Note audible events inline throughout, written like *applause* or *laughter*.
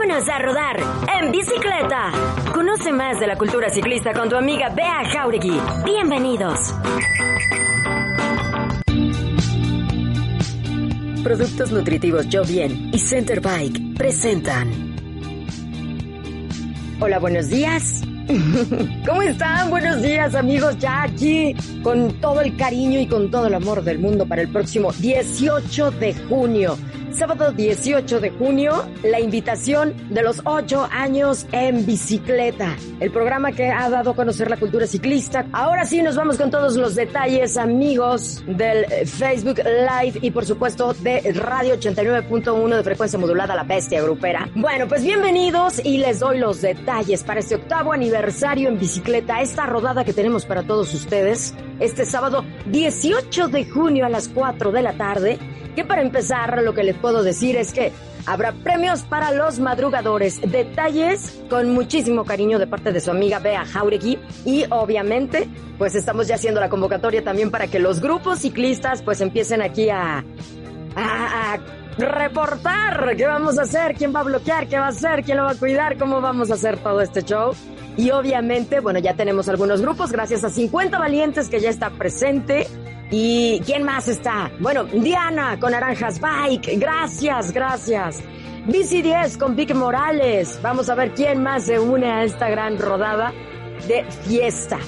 Vámonos a rodar en bicicleta. Conoce más de la cultura ciclista con tu amiga Bea Jauregui. Bienvenidos. Productos nutritivos Yo Bien y Center Bike presentan. Hola, buenos días. *laughs* ¿Cómo están? Buenos días amigos, ya aquí con todo el cariño y con todo el amor del mundo para el próximo 18 de junio sábado 18 de junio, la invitación de los 8 años en bicicleta, el programa que ha dado a conocer la cultura ciclista. Ahora sí nos vamos con todos los detalles, amigos del Facebook Live y por supuesto de Radio 89.1 de frecuencia modulada La Bestia Grupera. Bueno, pues bienvenidos y les doy los detalles para este octavo aniversario en bicicleta, esta rodada que tenemos para todos ustedes este sábado 18 de junio a las 4 de la tarde que para empezar lo que les puedo decir es que habrá premios para los madrugadores, detalles con muchísimo cariño de parte de su amiga Bea Jauregui y obviamente pues estamos ya haciendo la convocatoria también para que los grupos ciclistas pues empiecen aquí a, a, reportar qué vamos a hacer, quién va a bloquear, qué va a hacer, quién lo va a cuidar, cómo vamos a hacer todo este show. Y obviamente, bueno, ya tenemos algunos grupos gracias a 50 valientes que ya está presente ¿Y quién más está? Bueno, Diana con Naranjas Bike. Gracias, gracias. Bici 10 con Vic Morales. Vamos a ver quién más se une a esta gran rodada de fiesta.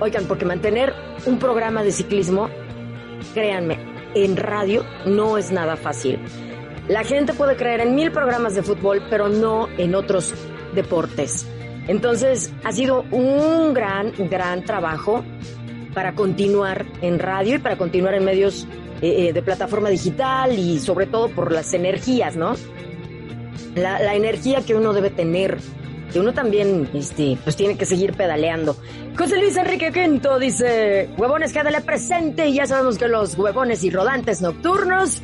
Oigan, porque mantener un programa de ciclismo, créanme, en radio no es nada fácil. La gente puede creer en mil programas de fútbol, pero no en otros deportes. Entonces, ha sido un gran, gran trabajo para continuar en radio y para continuar en medios eh, eh, de plataforma digital y sobre todo por las energías, ¿no? La, la energía que uno debe tener que uno también, este, pues tiene que seguir pedaleando. José Luis Enrique Quinto dice, huevones, quédale presente y ya sabemos que los huevones y rodantes nocturnos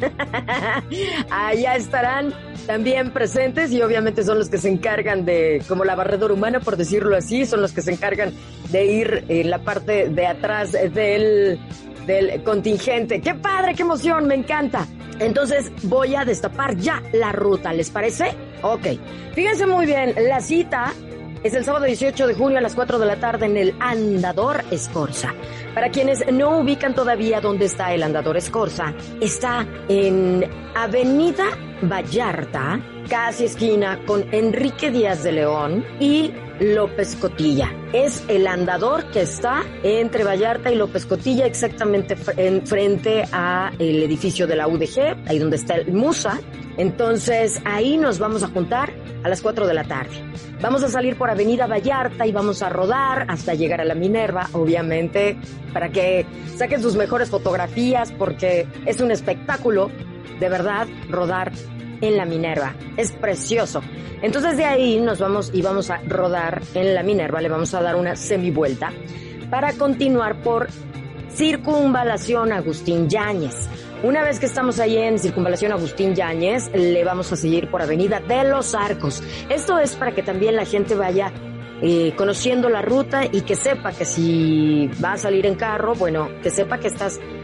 *laughs* allá estarán también presentes y obviamente son los que se encargan de, como la barredora humana, por decirlo así, son los que se encargan de ir en la parte de atrás del, del contingente. ¡Qué padre, qué emoción! Me encanta. Entonces voy a destapar ya la ruta, ¿les parece? Ok. Fíjense muy bien, la cita es el sábado 18 de junio a las 4 de la tarde en el Andador Escorza. Para quienes no ubican todavía dónde está el Andador Escorza, está en Avenida Vallarta, casi esquina con Enrique Díaz de León y López Cotilla. Es el andador que está entre Vallarta y López Cotilla, exactamente en frente a el edificio de la UDG, ahí donde está el Musa. Entonces ahí nos vamos a juntar a las 4 de la tarde. Vamos a salir por Avenida Vallarta y vamos a rodar hasta llegar a la Minerva, obviamente, para que saquen sus mejores fotografías porque es un espectáculo, de verdad, rodar en la Minerva. Es precioso. Entonces de ahí nos vamos y vamos a rodar en la Minerva, le vamos a dar una semivuelta para continuar por Circunvalación Agustín Yáñez. Una vez que estamos ahí en Circunvalación Agustín Yáñez, le vamos a seguir por Avenida de los Arcos. Esto es para que también la gente vaya eh, conociendo la ruta y que sepa que si va a salir en carro, bueno, que sepa que estas Mm,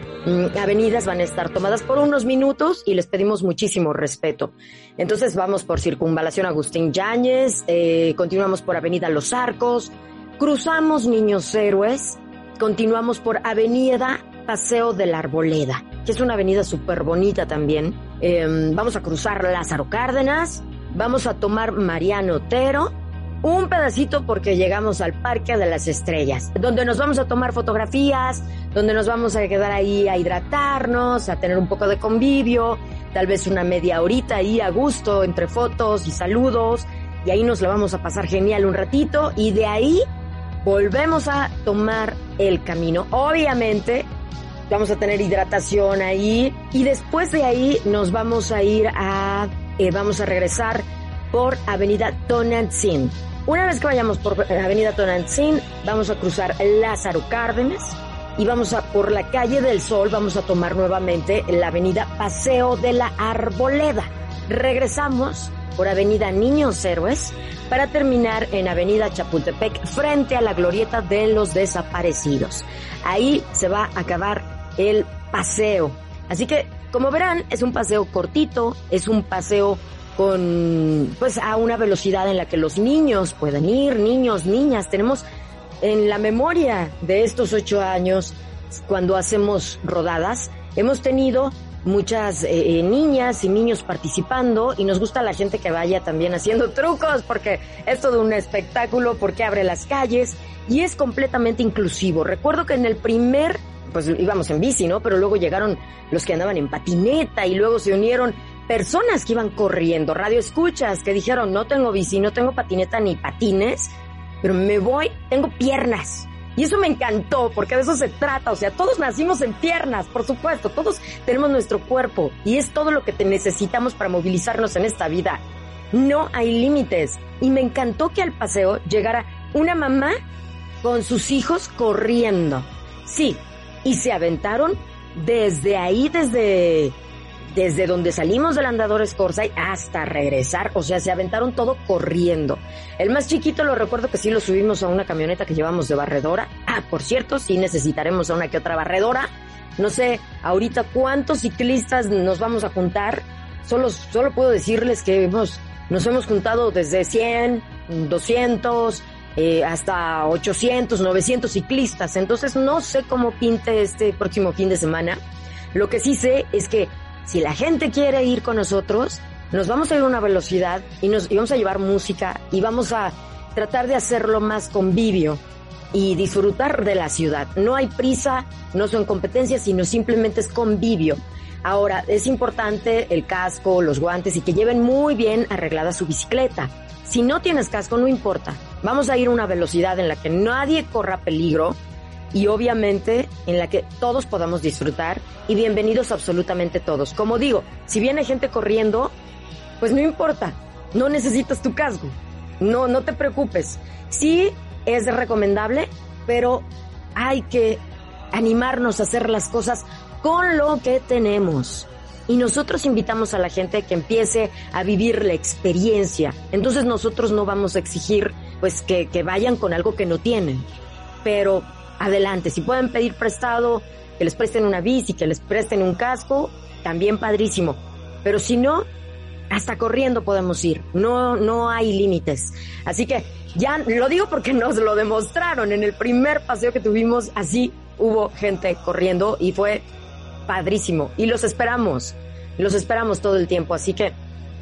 avenidas van a estar tomadas por unos minutos y les pedimos muchísimo respeto. Entonces vamos por Circunvalación Agustín Yáñez, eh, continuamos por Avenida Los Arcos, cruzamos Niños Héroes, continuamos por Avenida Paseo de la Arboleda, que es una avenida súper bonita también. Em, vamos a cruzar Lázaro Cárdenas, vamos a tomar Mariano Otero, un pedacito porque llegamos al Parque de las Estrellas, donde nos vamos a tomar fotografías, donde nos vamos a quedar ahí a hidratarnos, a tener un poco de convivio, tal vez una media horita ahí a gusto entre fotos y saludos, y ahí nos lo vamos a pasar genial un ratito, y de ahí volvemos a tomar el camino. Obviamente vamos a tener hidratación ahí, y después de ahí nos vamos a ir a, eh, vamos a regresar por Avenida Tonantzin. Una vez que vayamos por Avenida Tonantzin, vamos a cruzar Lázaro Cárdenas y vamos a por la calle del Sol, vamos a tomar nuevamente la Avenida Paseo de la Arboleda. Regresamos por Avenida Niños Héroes para terminar en Avenida Chapultepec frente a la glorieta de los desaparecidos. Ahí se va a acabar el paseo. Así que, como verán, es un paseo cortito, es un paseo con, pues, a una velocidad en la que los niños pueden ir, niños, niñas. Tenemos en la memoria de estos ocho años, cuando hacemos rodadas, hemos tenido muchas eh, eh, niñas y niños participando y nos gusta la gente que vaya también haciendo *laughs* trucos porque es todo un espectáculo porque abre las calles y es completamente inclusivo. Recuerdo que en el primer, pues íbamos en bici, ¿no? Pero luego llegaron los que andaban en patineta y luego se unieron personas que iban corriendo, radio escuchas que dijeron, no tengo bici, no tengo patineta ni patines, pero me voy, tengo piernas y eso me encantó, porque de eso se trata. O sea, todos nacimos en piernas, por supuesto. Todos tenemos nuestro cuerpo. Y es todo lo que necesitamos para movilizarnos en esta vida. No hay límites. Y me encantó que al paseo llegara una mamá con sus hijos corriendo. Sí, y se aventaron desde ahí, desde desde donde salimos del andador Scorsay hasta regresar, o sea, se aventaron todo corriendo. El más chiquito lo recuerdo que sí lo subimos a una camioneta que llevamos de barredora. Ah, por cierto, sí necesitaremos a una que otra barredora. No sé ahorita cuántos ciclistas nos vamos a juntar. Solo, solo puedo decirles que hemos, nos hemos juntado desde 100, 200, eh, hasta 800, 900 ciclistas. Entonces no sé cómo pinte este próximo fin de semana. Lo que sí sé es que si la gente quiere ir con nosotros, nos vamos a ir a una velocidad y nos vamos a llevar música y vamos a tratar de hacerlo más convivio y disfrutar de la ciudad. No hay prisa, no son competencias, sino simplemente es convivio. Ahora, es importante el casco, los guantes y que lleven muy bien arreglada su bicicleta. Si no tienes casco, no importa. Vamos a ir a una velocidad en la que nadie corra peligro y obviamente en la que todos podamos disfrutar y bienvenidos absolutamente todos. Como digo, si viene gente corriendo, pues no importa, no necesitas tu casco, no, no te preocupes. Sí es recomendable, pero hay que animarnos a hacer las cosas con lo que tenemos. Y nosotros invitamos a la gente que empiece a vivir la experiencia. Entonces nosotros no vamos a exigir pues que, que vayan con algo que no tienen. Pero adelante. Si pueden pedir prestado, que les presten una bici, que les presten un casco, también padrísimo. Pero si no, hasta corriendo podemos ir. No, no hay límites. Así que ya lo digo porque nos lo demostraron. En el primer paseo que tuvimos, así hubo gente corriendo y fue padrísimo. Y los esperamos. Los esperamos todo el tiempo. Así que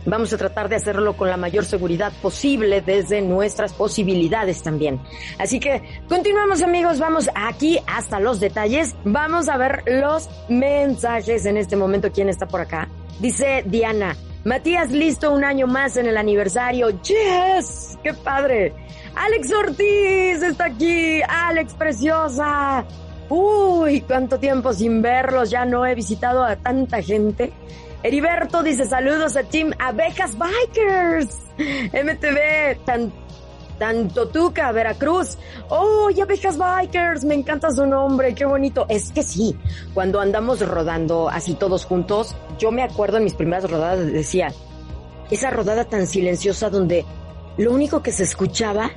Vamos a tratar de hacerlo con la mayor seguridad posible desde nuestras posibilidades también. Así que continuamos amigos, vamos aquí hasta los detalles. Vamos a ver los mensajes en este momento. ¿Quién está por acá? Dice Diana, Matías listo un año más en el aniversario. Yes, qué padre. Alex Ortiz está aquí. Alex preciosa. Uy, cuánto tiempo sin verlos. Ya no he visitado a tanta gente. Heriberto dice saludos a Team Abejas Bikers. MTV, tan, tanto Tuca, Veracruz. ¡Oh, Abejas Bikers! Me encanta su nombre, qué bonito. Es que sí, cuando andamos rodando así todos juntos, yo me acuerdo en mis primeras rodadas, decía, esa rodada tan silenciosa donde lo único que se escuchaba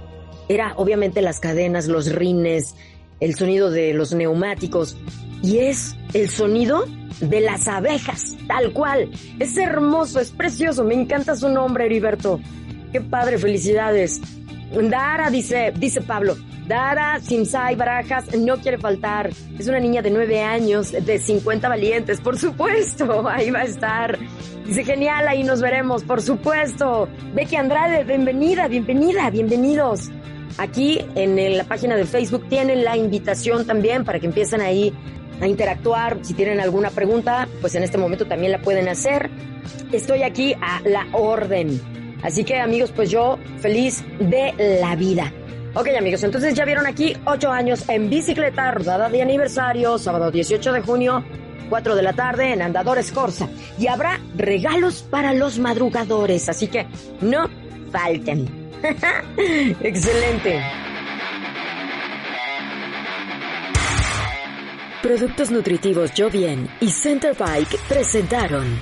era obviamente las cadenas, los rines, el sonido de los neumáticos. Y es el sonido de las abejas, tal cual. Es hermoso, es precioso, me encanta su nombre, Heriberto. Qué padre, felicidades. Dara dice, dice Pablo, Dara Simsai Barajas no quiere faltar. Es una niña de nueve años, de 50 valientes, por supuesto, *laughs* ahí va a estar. Dice, genial, ahí nos veremos, por supuesto. Becky Andrade, bienvenida, bienvenida, bienvenidos. Aquí en la página de Facebook tienen la invitación también para que empiecen ahí a interactuar. Si tienen alguna pregunta, pues en este momento también la pueden hacer. Estoy aquí a la orden. Así que amigos, pues yo feliz de la vida. Ok amigos, entonces ya vieron aquí 8 años en bicicleta, rodada de aniversario, sábado 18 de junio, 4 de la tarde en Andadores Corsa. Y habrá regalos para los madrugadores, así que no falten. *laughs* Excelente. Productos nutritivos Yo Bien y Center Bike presentaron.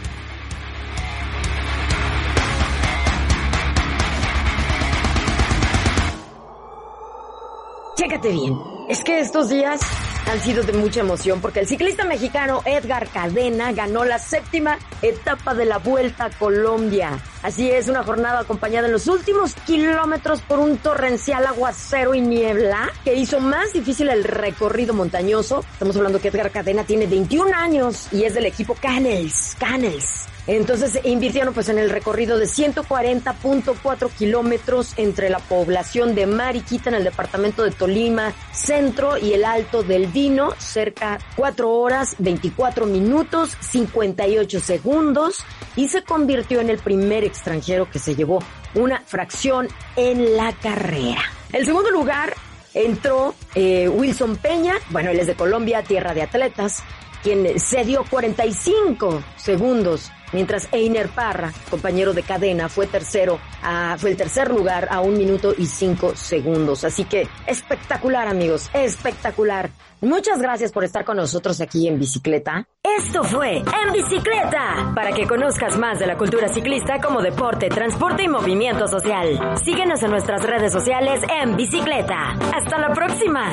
Chécate bien. Es que estos días han sido de mucha emoción porque el ciclista mexicano Edgar Cadena ganó la séptima etapa de la Vuelta a Colombia. Así es, una jornada acompañada en los últimos kilómetros por un torrencial aguacero y niebla que hizo más difícil el recorrido montañoso. Estamos hablando que Edgar Cadena tiene 21 años y es del equipo Canels. Canels. Entonces invirtieron pues en el recorrido de 140.4 kilómetros entre la población de Mariquita en el departamento de Tolima, centro y el Alto del Vino, cerca 4 horas 24 minutos 58 segundos y se convirtió en el primer extranjero que se llevó una fracción en la carrera. El segundo lugar entró eh, Wilson Peña, bueno, él es de Colombia, tierra de atletas, quien se dio 45 segundos mientras Einer Parra, compañero de cadena, fue tercero, fue el tercer lugar a un minuto y cinco segundos. Así que espectacular, amigos, espectacular. Muchas gracias por estar con nosotros aquí en bicicleta. Esto fue En Bicicleta, para que conozcas más de la cultura ciclista como deporte, transporte y movimiento social. Síguenos en nuestras redes sociales en bicicleta. Hasta la próxima.